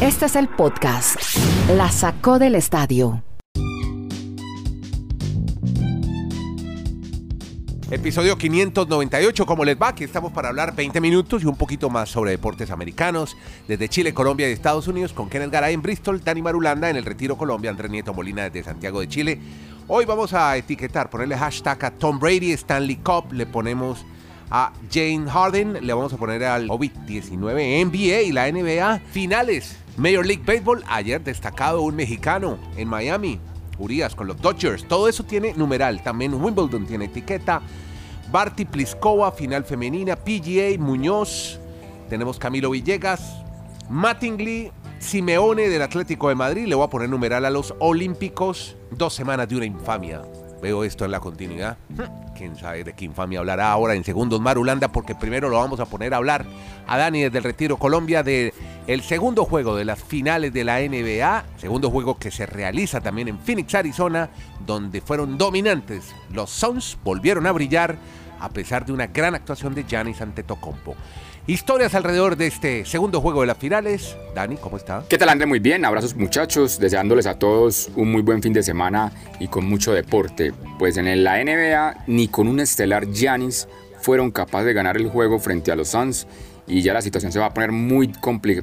Este es el podcast. La sacó del estadio. Episodio 598, ¿cómo les va? Aquí estamos para hablar 20 minutos y un poquito más sobre deportes americanos. Desde Chile, Colombia y Estados Unidos, con Kenneth Garay en Bristol, Dani Marulanda en el Retiro Colombia, Andrés Nieto Molina desde Santiago de Chile. Hoy vamos a etiquetar, ponerle hashtag a Tom Brady, Stanley Cup, le ponemos a Jane Harden, le vamos a poner al COVID-19 NBA y la NBA. Finales, Major League Baseball, ayer destacado un mexicano en Miami, Urias con los Dodgers. Todo eso tiene numeral. También Wimbledon tiene etiqueta. Barty Pliskova, final femenina. PGA, Muñoz. Tenemos Camilo Villegas. Mattingly, Simeone del Atlético de Madrid. Le voy a poner numeral a los Olímpicos. Dos semanas de una infamia. Veo esto en la continuidad. Quién sabe de qué infamia hablará ahora en segundos Marulanda, porque primero lo vamos a poner a hablar a Dani desde el Retiro Colombia de el segundo juego de las finales de la NBA, segundo juego que se realiza también en Phoenix, Arizona, donde fueron dominantes. Los Suns volvieron a brillar a pesar de una gran actuación de Giannis Antetokounmpo. Historias alrededor de este segundo juego de las finales. Dani, ¿cómo está? ¿Qué tal, André? Muy bien. Abrazos, muchachos. Deseándoles a todos un muy buen fin de semana y con mucho deporte. Pues en la NBA, ni con un estelar Giannis fueron capaces de ganar el juego frente a los Suns y ya la situación se va a poner muy,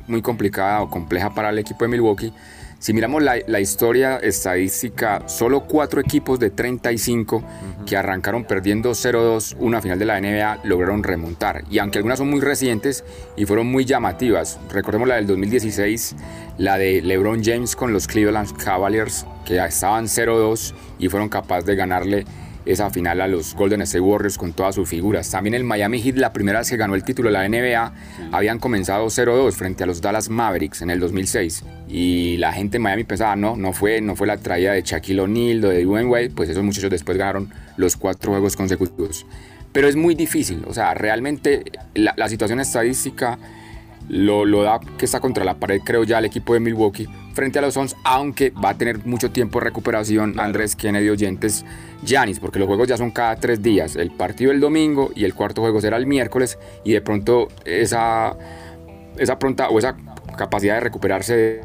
muy complicada o compleja para el equipo de Milwaukee. Si miramos la, historia estadística, solo cuatro equipos de 35 que arrancaron perdiendo 0-2 una final de la NBA lograron remontar. Y aunque algunas son muy recientes y fueron muy llamativas, recordemos la del 2016, la de LeBron James con los Cleveland Cavaliers, que estaban 0-2 y fueron capaces de ganarle esa final a los Golden State Warriors con todas sus figuras. También el Miami Heat, la primera vez que ganó el título de la NBA, habían comenzado 0-2 frente a los Dallas Mavericks en el 2006. Y la gente en Miami pensaba, no, no fue, no fue la traída de Shaquille O'Neal o de Dwayne Wade, pues esos muchachos después ganaron los cuatro juegos consecutivos. Pero es muy difícil, o sea, realmente la, la situación estadística lo, lo, da que está contra la pared, creo ya, el equipo de Milwaukee frente a los Suns, aunque va a tener mucho tiempo de recuperación Andrés Kennedy Oyentes Giannis, porque los juegos ya son cada tres días. El partido el domingo y el cuarto juego será el miércoles, y de pronto esa, esa pronta o esa capacidad de recuperarse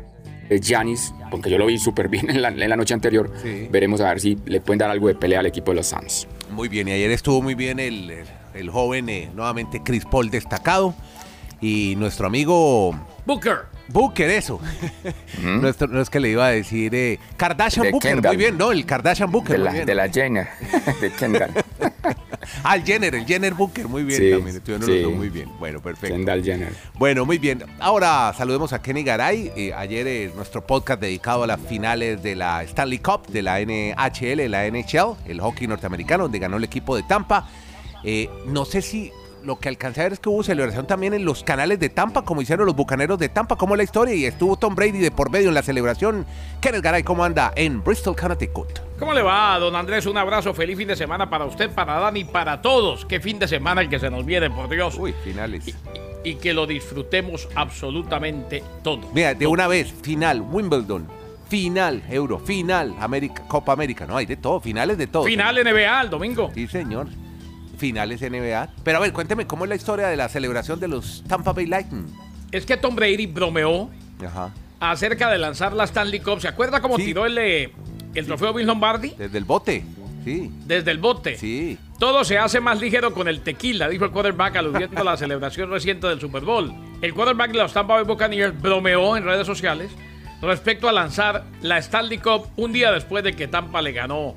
de Giannis, porque yo lo vi súper bien en la, en la, noche anterior, veremos a ver si le pueden dar algo de pelea al equipo de los Suns. Muy bien, y ayer estuvo muy bien el, el joven, eh, nuevamente Chris Paul destacado y nuestro amigo Booker. Booker, eso. no, es, no, es, que le iba a decir eh, Kardashian De Booker, Kendall. muy bien, no, el Kardashian Booker. De la, muy bien. de la Jenner, de Kendall. ah, el Jenner, el Jenner Booker, muy bien Sí, también. Estuvieron sí. los dos muy bien. Bueno, perfecto. Kendall Jenner. Bueno, muy bien. Ahora saludemos a Kenny Garay. Eh, ayer eh, nuestro podcast dedicado a las finales de la Stanley Cup, de la NHL, la NHL, el hockey norteamericano, donde ganó el equipo de Tampa. Eh, no sé si lo que alcancé a ver es que hubo celebración también en los canales de Tampa, como hicieron los bucaneros de Tampa, como la historia, y estuvo Tom Brady de por medio en la celebración. Kenneth Garay, ¿cómo anda? En Bristol, Connecticut. ¿Cómo le va, don Andrés? Un abrazo, feliz fin de semana para usted, para Dani, para todos. Qué fin de semana el que se nos viene, por Dios. Uy, finales. Y, y que lo disfrutemos absolutamente todo. Mira, de Todo. una vez, final, Wimbledon, final, Euro, final, América, Copa América, no, hay de todo, finales de todo. Final NBA el domingo. Sí, señor. Finales NBA. Pero a ver, cuénteme, ¿cómo es la historia de la celebración de los Tampa Bay Lightning? Es que Tom Brady bromeó Ajá. acerca de lanzar la Stanley Cup. ¿Se acuerda cómo Sí. tiró el, trofeo Vince Lombardi? Desde el bote. Sí, Desde el bote. sí. Todo se hace más ligero con el tequila, dijo el quarterback aludiendo a la celebración reciente del Super Bowl. El quarterback de los Tampa Bay Buccaneers bromeó en redes sociales respecto a lanzar la Stanley Cup un día después de que Tampa le ganó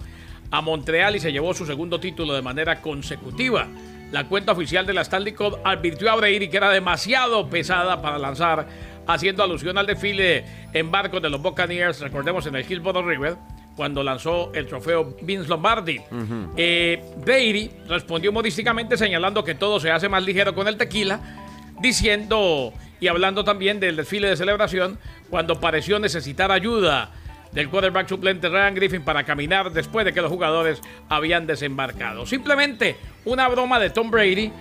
a Montreal y se llevó su segundo título de manera consecutiva. La cuenta oficial de la Stanley Cup advirtió a Brady que era demasiado pesada para lanzar, haciendo alusión al desfile en barcos de los Buccaneers, recordemos en el Hillsborough River, cuando lanzó el trofeo Vince Lombardi. Eh, Brady respondió modísticamente señalando que todo se hace más ligero con el tequila, diciendo y hablando también del desfile de celebración cuando pareció necesitar ayuda del quarterback suplente Ryan Griffin para caminar después de que los jugadores habían desembarcado. Simplemente una broma de Tom Brady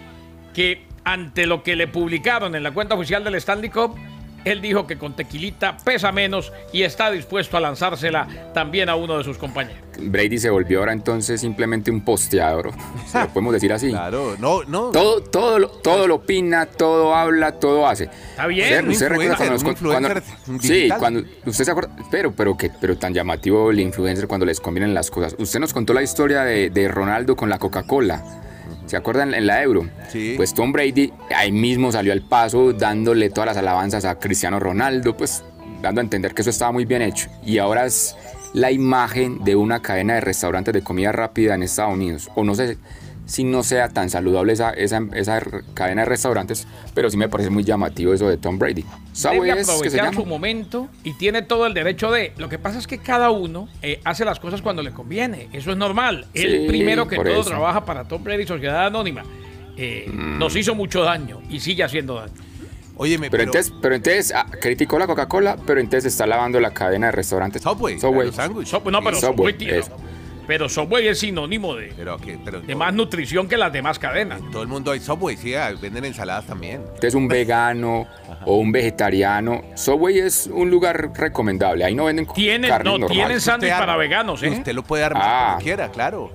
que ante lo que le publicaron en la cuenta oficial del Stanley Cup él dijo que con tequilita pesa menos y está dispuesto a lanzársela también a uno de sus compañeros. Brady se volvió ahora entonces simplemente un posteador, se lo podemos decir así. Claro, no, no. Todo, todo, lo- todo lo opina, todo habla, todo hace. Está bien, Usted- un usted recuerda cuando un cuando- sí, cuando usted se acuerda, pero, pero que, pero tan llamativo el influencer cuando les convienen las cosas. Usted nos contó la historia de, de Ronaldo con la Coca-Cola. ¿Se acuerdan en la Euro? Sí. Pues Tom Brady ahí mismo salió al paso dándole todas las alabanzas a Cristiano Ronaldo, pues dando a entender que eso estaba muy bien hecho. Y ahora es la imagen de una cadena de restaurantes de comida rápida en Estados Unidos. O no sé si no sea tan saludable esa, esa, esa cadena de restaurantes, pero sí me parece muy llamativo eso de Tom Brady. Subway Debe es que se llama. su momento y tiene todo el derecho de. Lo que pasa es que cada uno eh, hace las cosas cuando le conviene. Eso es normal. Él Sí, primero que todo eso. trabaja para Tom Brady Sociedad Anónima. Eh, Nos hizo mucho daño y sigue haciendo daño. Óyeme, Pero, entonces, pero entonces ah, criticó la Coca-Cola, pero entonces está lavando la cadena de restaurantes. Subway, Subway. los. So- no, pero Subway, Subway. Pero Subway es sinónimo de, Pero, que, pero de más nutrición que las demás cadenas. todo el mundo hay Subway, sí, ah, venden ensaladas también. usted es un vegano o un vegetariano, Subway es un lugar recomendable. Ahí no venden Tienen, carne no, normal. tienen sándwich para arma- veganos, ¿eh? Usted lo puede armar Ah. como quiera, claro.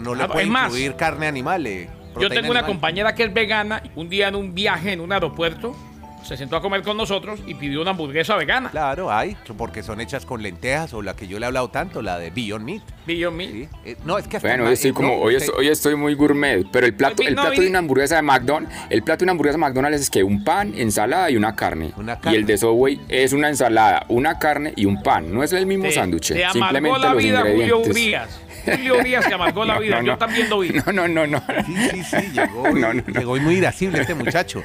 No le Ah, puede más, incluir carne animal. eh, Yo tengo una animal. compañera que es vegana. Un día en un viaje en un aeropuerto se sentó a comer con nosotros y pidió una hamburguesa vegana. Claro, hay, porque son hechas con lentejas o la que yo le he hablado tanto, la de Beyond Meat. Beyond Meat. ¿sí? Eh, no, es que Bueno, ma- hoy estoy eh, como, no, hoy, usted- estoy, hoy estoy muy gourmet, pero el plato, el plato de una hamburguesa de McDonald's, el plato de una hamburguesa de McDonald's es que un pan, ensalada y una carne. Una Y el de Subway es una ensalada, una carne y un pan. No es el mismo sándwich, simplemente la los vida Julio. Urias. Julio Urias te amargó la No, vida. no, Yo no. también lo vi. No, no, no, no. Sí, sí, sí, llegó, y- No, no, no. llegó y muy irascible este muchacho.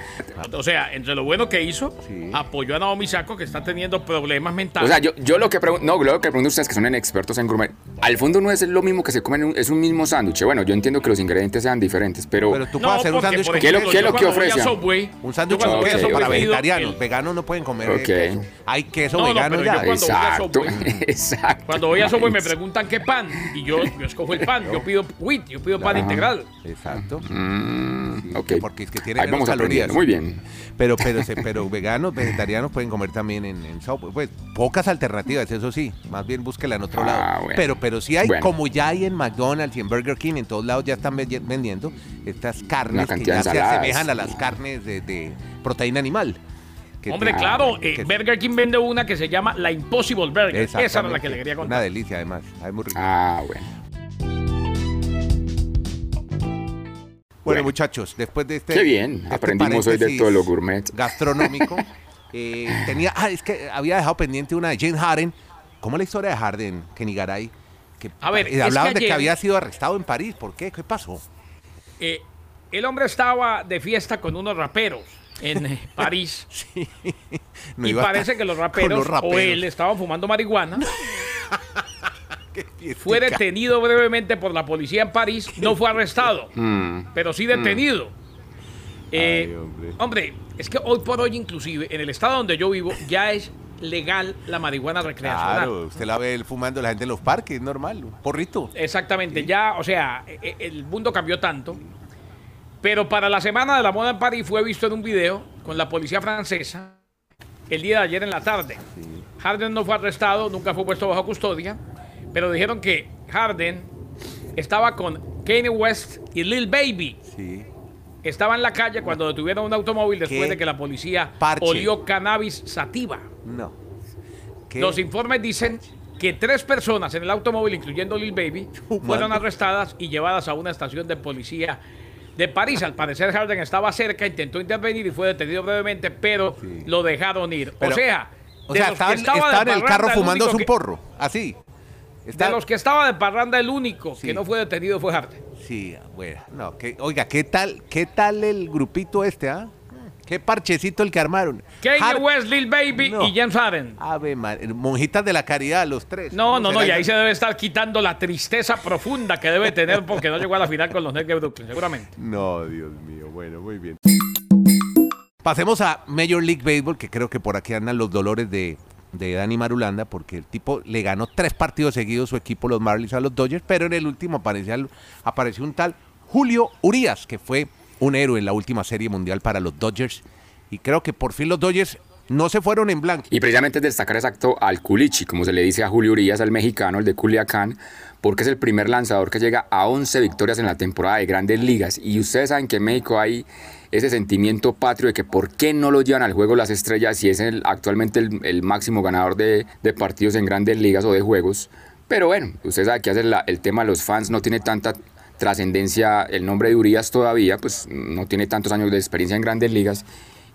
O sea, entre lo bueno que hizo, Sí. apoyó a Naomi Sacco que está teniendo problemas O mentales. sea, yo, yo lo que pregunto, no, lo que pregunto a ustedes que son expertos en gourmet, al fondo no es lo mismo que se comen, en un- es un mismo sándwich. Bueno, yo entiendo que los ingredientes sean diferentes, pero, Pero tú No, puedes hacer un sándwich con ¿Qué es lo- ejemplo, qué es lo que voy? Subway, Un cuando con voy queso para vegetarianos. el- Veganos no pueden comer queso. Hay queso No, no, vegano ya. cuando- voy a exacto, Subway- exacto. Cuando voy a Subway me preguntan qué pan y yo, yo escojo el pan. Yo pido wheat, yo pido pan Ajá. integral. Exacto. Mm, porque es que tiene Ahí menos vamos calorías. Muy bien. Pero, pero, se- pero veganos, vegetarianos pueden comer también en, en Subway. Pues pocas alternativas, eso sí. Más bien búsquela en otro Ah, lado. bueno. Pero, pero sí hay, Bueno. como ya hay en McDonald's y en Burger King, en todos lados ya están ve- vendiendo estas carnes que ya se asemejan a las carnes de, de proteína animal. Hombre, te- claro, que- eh, Burger King vende una que se llama la Impossible Burger. Esa era la que le quería Una contar. delicia, además. Sabe muy rico. Ah, bueno. Bueno, Bueno. muchachos, después de este. Qué bien, este aprendimos hoy de todo lo gourmet. Gastronómico. eh, tenía. Ah, es que había dejado pendiente una de Jane Harden. ¿Cómo es la historia de Harden, Kenny Garay? Que, A ver, eh, hablaban que de que había sido arrestado en París. ¿Por qué? ¿Qué pasó? Eh, el hombre estaba de fiesta con unos raperos en eh, París. No y parece que los raperos, los o él estaban fumando marihuana. Fue detenido brevemente por la policía en París. No fue arrestado, Mm, pero sí detenido. Eh, Ay, hombre. hombre, es que hoy por hoy, inclusive, en el estado donde yo vivo, ya es legal la marihuana recreacional. Claro, usted la ve fumando la gente en los parques, es normal. Un porrito. Exactamente, ya, o sea, e- e- el mundo cambió tanto. Pero para la Semana de la Moda en París fue visto en un video con la policía francesa el día de ayer en la tarde. Harden no fue arrestado, nunca fue puesto bajo custodia, pero dijeron que Harden estaba con Kanye West y Lil Baby. Sí. Estaba en la calle cuando detuvieron un automóvil después ¿Qué de que la policía parche? olió cannabis sativa. No. ¿Qué? Los informes dicen que tres personas en el automóvil, incluyendo Lil Baby, fueron arrestadas y llevadas a una estación de policía de París. Al parecer, Harden estaba cerca, intentó intervenir y fue detenido brevemente, pero Sí. lo dejaron ir. Pero- o sea, O sea, estaba, en el carro fumándose un que- porro. Así. Está- De los que estaba de parranda, el único Sí. que no fue detenido fue Harden. Sí, bueno, no, que, oiga, ¿qué tal, qué tal el grupito este, ah? Qué parchecito el que armaron. Kanye Har- West, Lil Baby No. y James Harden. Ave María, monjitas de la caridad, los tres. No, ¿Cómo no, no, y ahí se debe estar quitando la tristeza profunda que debe tener porque no llegó a la final con los Nets de Brooklyn, seguramente. No, Dios mío, bueno, muy bien. Pasemos a Major League Baseball, que creo que por aquí andan los dolores de, de Dani Marulanda, porque el tipo le ganó tres partidos seguidos su equipo, los Marlins, a los Dodgers, pero en el último apareció, apareció un tal Julio Urias, que fue un héroe en la última serie mundial para los Dodgers. Y creo que por fin los Dodgers No se fueron en blanco. Y precisamente es destacar exacto al Culichi, como se le dice a Julio Urias, al mexicano, el de Culiacán, porque es el primer lanzador que llega a 11 victorias en la temporada de grandes ligas. Y ustedes saben que en México hay ese sentimiento patrio de que por qué no lo llevan al juego las estrellas si es el, actualmente el, máximo ganador de, partidos en grandes ligas o de juegos. Pero bueno, ustedes saben que hace el tema de los fans no tiene tanta trascendencia el nombre de Urias todavía, pues no tiene tantos años de experiencia en grandes ligas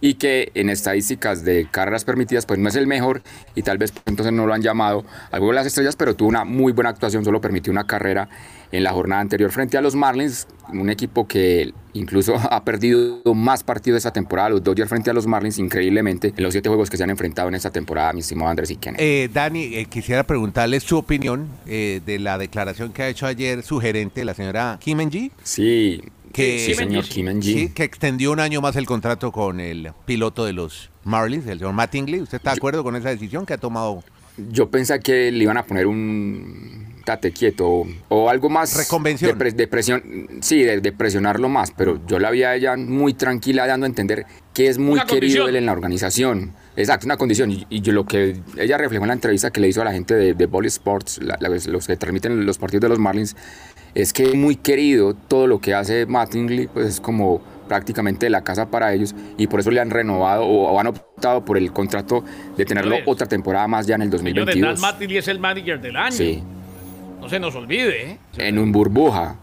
y que en estadísticas de carreras permitidas pues no es el mejor y tal vez entonces no lo han llamado al juego de las estrellas, pero tuvo una muy buena actuación, solo permitió una carrera en la jornada anterior frente a los Marlins, un equipo que incluso ha perdido más partidos esta temporada, los Dodgers frente a los Marlins, increíblemente, en los siete juegos que se han enfrentado en esta temporada, mi estimado Andrés y Eh, Dani, eh, quisiera preguntarle su opinión eh, de la declaración que ha hecho ayer su gerente, la señora Kim Ji. Sí, que, sí, señor Kim sí, que extendió un año más el contrato con el piloto de los Marlins, el señor Mattingly. ¿Usted está de acuerdo con esa decisión que ha tomado? Yo pensé que le iban a poner un tate quieto o, algo más Reconvención. De, de presión, sí, de, de, presionarlo más, pero yo la vi a ella muy tranquila dando a entender que es muy Una querido condición. él en la organización. Exacto, una condición. Y, y, yo lo que ella reflejó en la entrevista que le hizo a la gente de, de Ball Sports, la, la, los que transmiten los partidos de los Marlins, es que es muy querido todo lo que hace Mattingly, pues es como prácticamente la casa para ellos y por eso le han renovado o, o han optado por el contrato de tenerlo Señores, otra temporada más ya en el Señores, 2022. Dan Mattingly es el manager del año. Sí, No se nos olvide, ¿eh? en un burbuja.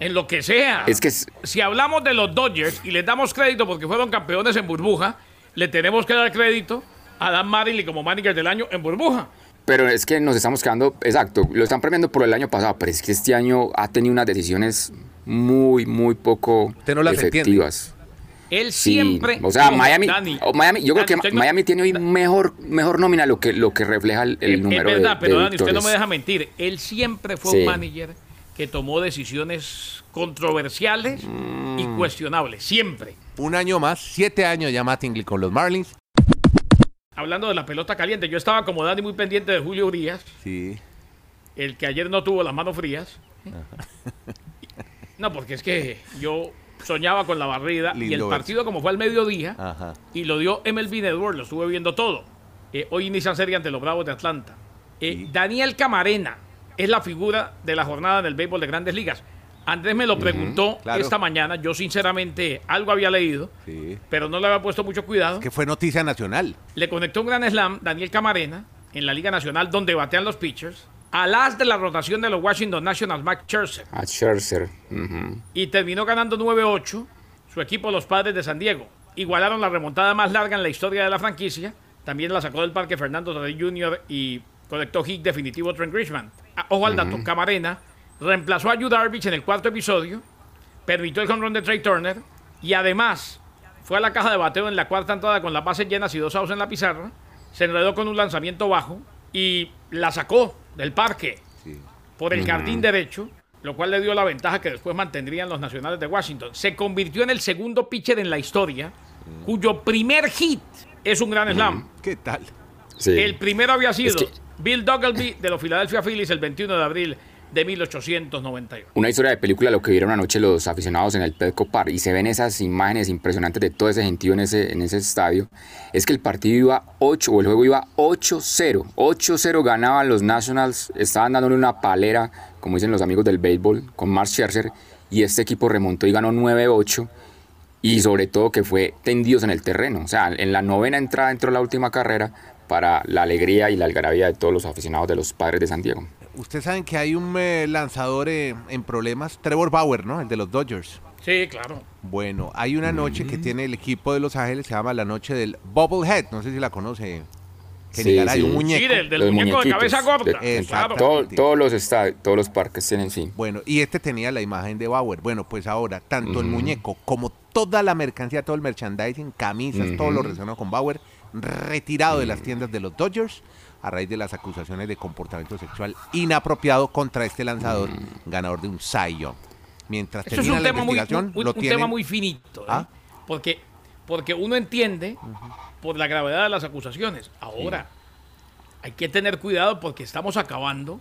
En lo que sea. Es que es- Si hablamos de los Dodgers y les damos crédito porque fueron campeones en burbuja, le tenemos que dar crédito a Dan Mattingly como manager del año en burbuja. Pero es que nos estamos quedando, exacto, lo están premiando por el año pasado, pero es que este año ha tenido unas decisiones muy, muy poco Usted no las efectivas. Él Sí, siempre. o sea, Miami, Dani, Miami, yo creo que no- Miami tiene hoy mejor, mejor nómina lo que, lo que refleja el, el es, número es verdad, de, pero de Dani, usted no me deja mentir. Él siempre fue Sí. un manager que tomó decisiones controversiales Mm. y cuestionables. Siempre. Un año más, siete años ya Mattingly con los Marlins. Hablando de la pelota caliente, yo estaba como Dani muy pendiente de Julio Urias, Sí. el que ayer no tuvo las manos frías. No, porque es que yo soñaba con la barrida y el partido como fue al mediodía Ajá. y lo dio MLB Network, lo estuve viendo todo. Eh, hoy inician serie ante los Bravos de Atlanta. Eh, Daniel Camarena es la figura de la jornada del béisbol de grandes ligas. Andrés me lo preguntó claro. esta mañana, yo sinceramente algo había leído, Sí. pero no le había puesto mucho cuidado. Que fue noticia nacional. Le conectó un gran slam, Daniel Camarena, en la Liga Nacional, donde batean los pitchers, al as de la rotación de los Washington Nationals, Max Scherzer, A Scherzer. y terminó ganando 9-8 su equipo, los Padres de San Diego. Igualaron la remontada más larga en la historia de la franquicia. También la sacó del parque Fernando Tatis Jr. y conectó hit definitivo Trent Grisham. Ah, Ojo al dato, Camarena reemplazó a Yu Darvish en el cuarto episodio, permitió el home run de Trey Turner y además fue a la caja de bateo en la cuarta entrada con las bases llenas y dos outs en la pizarra. Se enredó con un lanzamiento bajo y la sacó del parque por el jardín derecho, lo cual le dio la ventaja que después mantendrían los nacionales de Washington. Se convirtió en el segundo pitcher en la historia cuyo primer hit es un gran slam. ¿Qué tal? Sí. El primero había sido que- Bill Duggleby de los Philadelphia Phillies el 21 de abril de 1891. Una historia de película lo que vieron anoche los aficionados en el Petco Park y se ven esas imágenes impresionantes de todo ese gentío en ese, en ese estadio. Es que el partido iba 8 o el juego iba 8-0. 8-0 ganaban los Nationals, estaban dándole una palera, como dicen los amigos del béisbol, con Mark Scherzer y este equipo remontó y ganó 9-8 y sobre todo que fue tendidos en el terreno. O sea, en la novena entrada entró la última carrera para la alegría y la algarabía de todos los aficionados de los padres de San Diego. Ustedes saben que hay un eh, lanzador eh, en problemas, Trevor Bauer, ¿no? El de los Dodgers. Sí, claro. Bueno, hay una noche que tiene el equipo de Los Ángeles, se llama la noche del Bobblehead. No sé si la conoce. Que Sí, hay sí. un muñeco. Sí, del, del Los muñeco de cabeza corta. De- Exacto. Claro. Todo- todos los estadios, todos los parques tienen sí. Bueno, y este tenía la imagen de Bauer. Bueno, pues ahora, tanto el muñeco como toda la mercancía, todo el merchandising, camisas, todo lo relacionado con Bauer, retirado de las tiendas de los Dodgers a raíz de las acusaciones de comportamiento sexual inapropiado contra este lanzador, ganador de un Cy Young. Mientras Eso es termina un la tema, muy, investigación, un- lo un tienen- tema muy finito. ¿eh? ¿Ah? Porque, porque uno entiende por la gravedad de las acusaciones. Ahora, hay que tener cuidado porque estamos acabando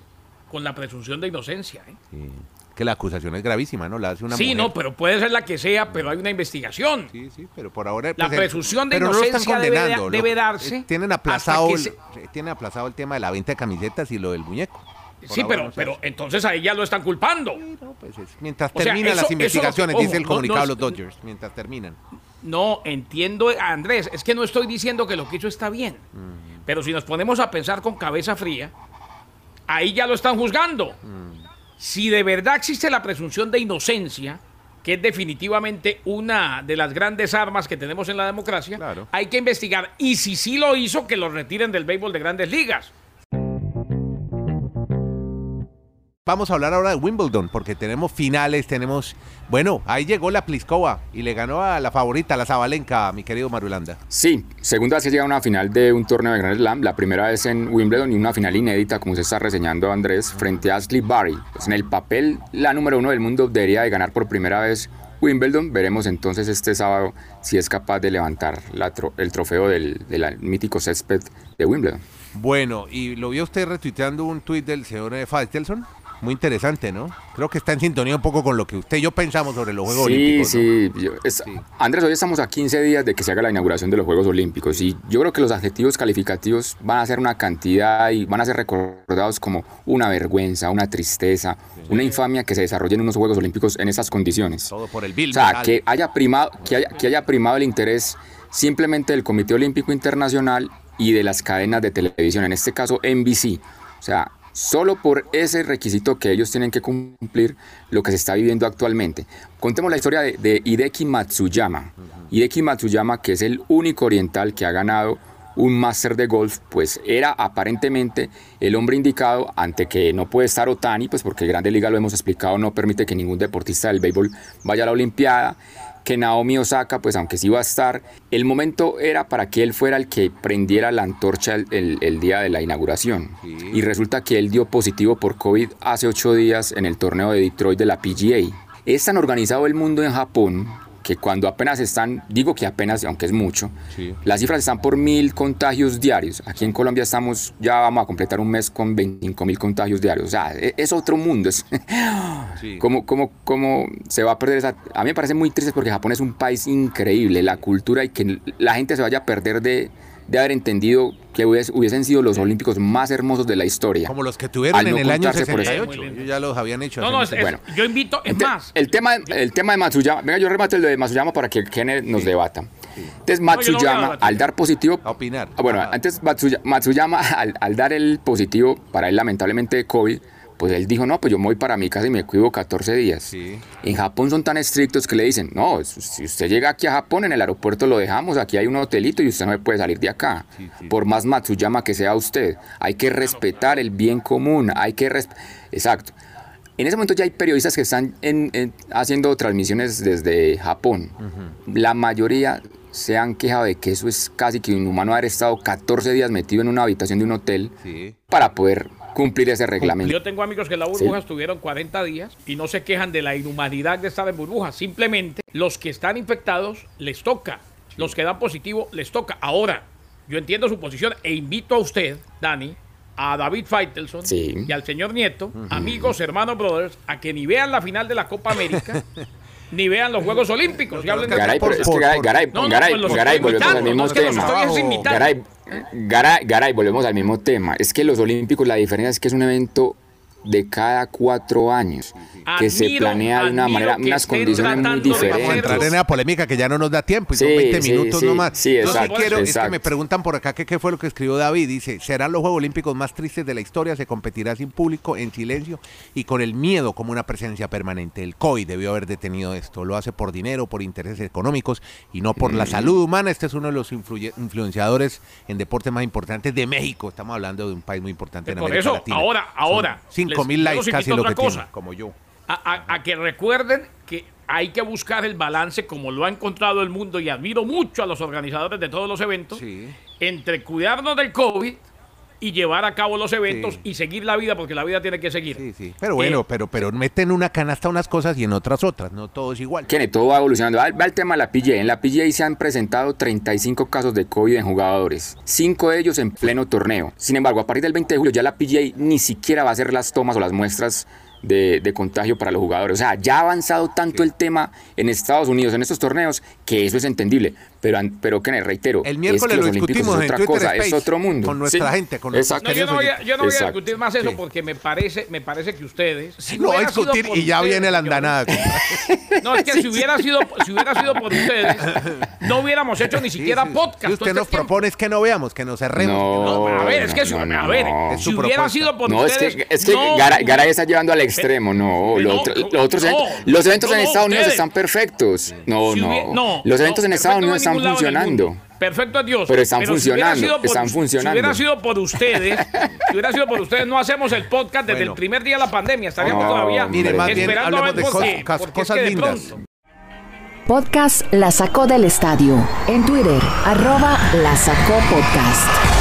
con la presunción de inocencia. ¿eh? Que la acusación es gravísima, ¿no? La hace una Sí, mujer. no, pero puede ser la que sea, pero hay una investigación. Sí, sí, pero por ahora... La pues, presunción de no inocencia debe- condenando, debe lo- darse eh, Tienen aplazado, el- tienen aplazado el tema de la venta de camisetas y lo del muñeco. Por Sí, pero, no pero entonces a ella lo están culpando. Sí, no, pues es- mientras terminan las investigaciones, ojo, dice el comunicado no de los Dodgers, mientras terminan. No, entiendo, Andrés, es que no estoy diciendo que lo que hizo está bien. Pero si nos ponemos a pensar con cabeza fría, ahí ya lo están juzgando. Si de verdad existe la presunción de inocencia, que es definitivamente una de las grandes armas que tenemos en la democracia, Claro. hay que investigar. Y si sí lo hizo, que lo retiren del béisbol de grandes ligas. Vamos a hablar ahora de Wimbledon, porque tenemos finales, tenemos... Bueno, ahí llegó la Pliskova y le ganó a la favorita, la Zabalenka, mi querido Marulanda. Sí, segunda vez que llega a una final de un torneo de Grand Slam, la primera vez en Wimbledon y una final inédita, como se está reseñando Andrés, frente a Ashley Barry. Pues en el papel, la número uno del mundo debería de ganar por primera vez Wimbledon. Veremos entonces este sábado si es capaz de levantar la tro- el trofeo del, del mítico césped de Wimbledon. Bueno, y lo vio usted retuiteando un tuit del señor eh, Faitelson. Muy interesante, ¿no? Creo que está en sintonía un poco con lo que usted y yo pensamos sobre los Juegos sí, Olímpicos. ¿no? sí, yo- es- Andrés, hoy estamos a 15 días de que se haga la inauguración de los Juegos Olímpicos y yo creo que los adjetivos calificativos van a ser una cantidad y van a ser recordados como una vergüenza, una tristeza, una infamia que se desarrolle en unos Juegos Olímpicos en esas condiciones. Todo por el Bill. O sea, que haya primado, que haya, que haya primado el interés simplemente del Comité Olímpico Internacional y de las cadenas de televisión, en este caso NBC. O sea, solo por ese requisito que ellos tienen que cumplir lo que se está viviendo actualmente. Contemos la historia de, de Hideki Matsuyama. Hideki Matsuyama, que es el único oriental que ha ganado un máster de golf, pues era aparentemente el hombre indicado ante que no puede estar Otani, pues porque Grande Liga lo hemos explicado, no permite que ningún deportista del béisbol vaya a la Olimpiada, que Naomi Osaka, pues aunque sí iba a estar, el momento era para que él fuera el que prendiera la antorcha el, el- el día de la inauguración. Y resulta que él dio positivo por COVID hace ocho días en el torneo de Detroit de la PGA. Es tan organizado el mundo en Japón que cuando apenas están, digo que apenas, aunque es mucho, Sí. las cifras están por mil contagios diarios. Aquí en Colombia estamos, ya vamos a completar un mes con 25 mil contagios diarios. O sea, e- es otro mundo. Es, Sí. ¿Cómo, cómo, cómo se va a perder esa? A mí me parece muy triste porque Japón es un país increíble, la cultura y que la gente se vaya a perder de, de haber entendido que hubies- hubiesen sido los olímpicos más hermosos de la historia. Como los que tuvieron Al en no el año contarse por eso. 68. Muy lindo. Ellos ya los habían hecho. No, no, es- es- yo invito, es más. el tema, el tema de Matsuyama, venga, yo remato el de Matsuyama para que Kenneth nos debata. Entonces, No, no Matsuyama, al dar positivo. A opinar. Bueno, Ajá. antes Matsuya- Matsuyama, al, al dar el positivo para él, lamentablemente, de COVID, pues él dijo: No, pues yo me voy para mi casa y me cuido 14 días. Sí. En Japón son tan estrictos que le dicen: No, si usted llega aquí a Japón, en el aeropuerto lo dejamos, aquí hay un hotelito y usted no puede salir de acá. Sí, sí. Por más Matsuyama que sea usted, hay que respetar el bien común, hay que. Exacto. En ese momento ya hay periodistas que están en- en- haciendo transmisiones desde Japón. La mayoría se han quejado de que eso es casi que inhumano haber estado 14 días metido en una habitación de un hotel para poder cumplir ese reglamento. Yo tengo amigos que en la burbuja estuvieron 40 días y no se quejan de la inhumanidad de estar en burbuja. Simplemente los que están infectados les toca. Los que dan positivo les toca. Ahora, yo entiendo su posición e invito a usted, Dani, a David Feitelson Sí. y al señor Nieto, amigos, hermanos, brothers, a que ni vean la final de la Copa América, ni vean los Juegos Olímpicos. y hablen de Garay, por- pero es por- que Garay, por- Garay, No, no, Garay, pues Garay, volvemos al mismo es que tema. Garay, Garay, volvemos al mismo tema. Es que los Olímpicos, la diferencia es que es un evento de cada cuatro años, que se planea de una manera, unas condiciones muy diferentes. Vamos a entrar en la polémica que ya no nos da tiempo, y son sí, 20 minutos sí, nomás. Sí, Yo quiero, es que me preguntan por acá que qué fue lo que escribió David, dice, serán los Juegos Olímpicos más tristes de la historia, se competirá sin público, en silencio y con el miedo como una presencia permanente. El COI debió haber detenido esto, lo hace por dinero, por intereses económicos y no por la mm. salud humana. Este es uno de los influenciadores en deportes más importantes de México, estamos hablando de un país muy importante en por América eso, Latina. Ahora, ahora, 5000 likes casi lo que cosa, como yo. A, que recuerden que hay que buscar el balance como lo ha encontrado el mundo y admiro mucho a los organizadores de todos los eventos entre cuidarnos del COVID y llevar a cabo los eventos Sí. y seguir la vida, porque la vida tiene que seguir. Sí, sí. Pero bueno, Eh, pero, pero meten en una canasta unas cosas y en otras otras. No todo es igual. Kenneth, todo va evolucionando. Va, va el tema de la PGA. En la PGA se han presentado 35 casos de COVID en jugadores, 5 de ellos en pleno torneo. Sin embargo, a partir del 20 de julio ya la PGA ni siquiera va a hacer las tomas o las muestras de, de contagio para los jugadores. O sea, ya ha avanzado tanto el tema en Estados Unidos, en estos torneos, que eso es entendible. Pero, pero que reitero, El es miércoles que lo discutimos es en otra Twitter cosa, es Space otro mundo. con nuestra Sí, gente, con nuestros exacto. No, yo no voy a, yo no voy a Exacto. discutir más eso Sí. porque me parece, me parece que ustedes. si no a discutir y ya ustedes, viene la andanada. No, es que si hubiera sido, si hubiera sido por ustedes, no hubiéramos hecho ni siquiera Sí, sí. podcast. Si usted este nos tiempo. propone es que no veamos, que nos cerremos. No, No, a ver, es que si, no, no, a ver, no. Es si su hubiera sido por No, es ustedes. que, es que no, Garay, está llevando al extremo, no. Pero Lo no, otro- no, los, otros no, eventos, los eventos no, en no, Estados Unidos están perfectos. No, no. no, Los eventos no, en Estados Unidos en están funcionando. Perfecto a Dios. Pero están funcionando, por- están funcionando. Si hubiera sido por ustedes, si hubiera sido por ustedes, no hacemos el podcast desde Bueno. el primer día de la pandemia. Estaríamos No, todavía Mire, más bien esperando a ver de por qué, es cosas que lindas. Podcast La Sacó del Estadio. En Twitter, arroba La Sacó Podcast.